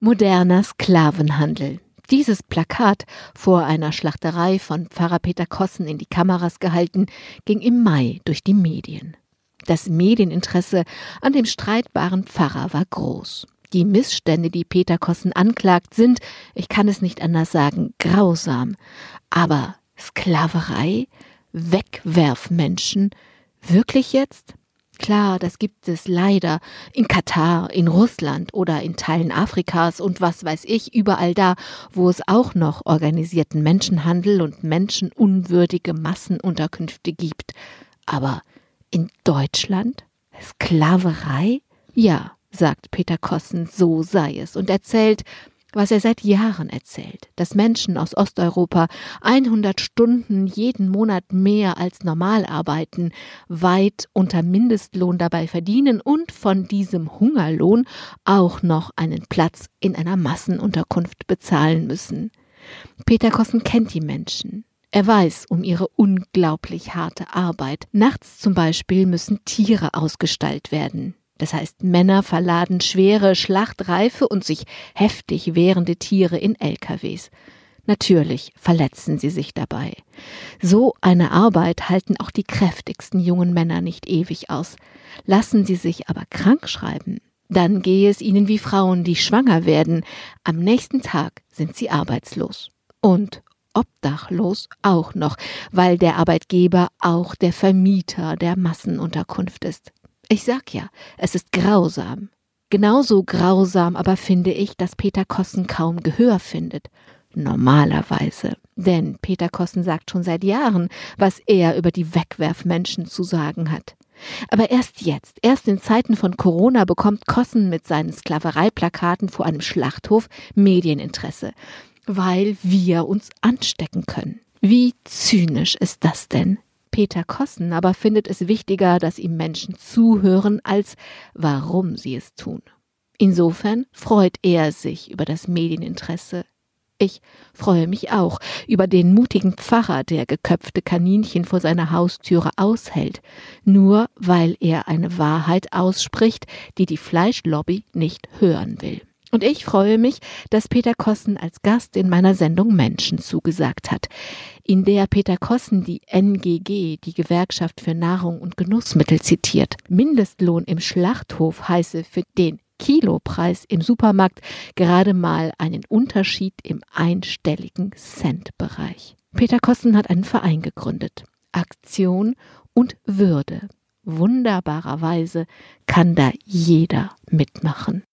Moderner Sklavenhandel. Dieses Plakat, vor einer Schlachterei von Pfarrer Peter Kossen in die Kameras gehalten, ging im Mai durch die Medien. Das Medieninteresse an dem streitbaren Pfarrer war groß. Die Missstände, die Peter Kossen anklagt, sind, ich kann es nicht anders sagen, grausam. Aber Sklaverei? Wegwerfmenschen? Wirklich jetzt? Klar, das gibt es leider in Katar, in Russland oder in Teilen Afrikas und was weiß ich, überall da, wo es auch noch organisierten Menschenhandel und menschenunwürdige Massenunterkünfte gibt. Aber in Deutschland? Sklaverei? Ja, sagt Peter Kossen, so sei es und erzählt, was er seit Jahren erzählt, dass Menschen aus Osteuropa 100 Stunden jeden Monat mehr als normal arbeiten, weit unter Mindestlohn dabei verdienen und von diesem Hungerlohn auch noch einen Platz in einer Massenunterkunft bezahlen müssen. Peter Kossen kennt die Menschen. Er weiß um ihre unglaublich harte Arbeit. Nachts zum Beispiel müssen Tiere ausgestallt werden. Das heißt, Männer verladen schwere, schlachtreife und sich heftig wehrende Tiere in LKWs. Natürlich verletzen sie sich dabei. So eine Arbeit halten auch die kräftigsten jungen Männer nicht ewig aus. Lassen sie sich aber krank schreiben, dann gehe es ihnen wie Frauen, die schwanger werden. Am nächsten Tag sind sie arbeitslos. Und obdachlos auch noch, weil der Arbeitgeber auch der Vermieter der Massenunterkunft ist. Ich sag ja, es ist grausam. Genauso grausam aber finde ich, dass Peter Kossen kaum Gehör findet. Normalerweise. Denn Peter Kossen sagt schon seit Jahren, was er über die Wegwerfmenschen zu sagen hat. Aber erst jetzt, erst in Zeiten von Corona bekommt Kossen mit seinen Sklavereiplakaten vor einem Schlachthof Medieninteresse, weil wir uns anstecken können. Wie zynisch ist das denn? Peter Kossen aber findet es wichtiger, dass ihm Menschen zuhören, als warum sie es tun. Insofern freut er sich über das Medieninteresse. Ich freue mich auch über den mutigen Pfarrer, der geköpfte Kaninchen vor seiner Haustüre aushält, nur weil er eine Wahrheit ausspricht, die die Fleischlobby nicht hören will. Und ich freue mich, dass Peter Kossen als Gast in meiner Sendung Menschen zugesagt hat, in der Peter Kossen die NGG, die Gewerkschaft für Nahrung und Genussmittel, zitiert. Mindestlohn im Schlachthof heiße für den Kilopreis im Supermarkt gerade mal einen Unterschied im einstelligen Centbereich. Peter Kossen hat einen Verein gegründet. Aktion und Würde. Wunderbarerweise kann da jeder mitmachen.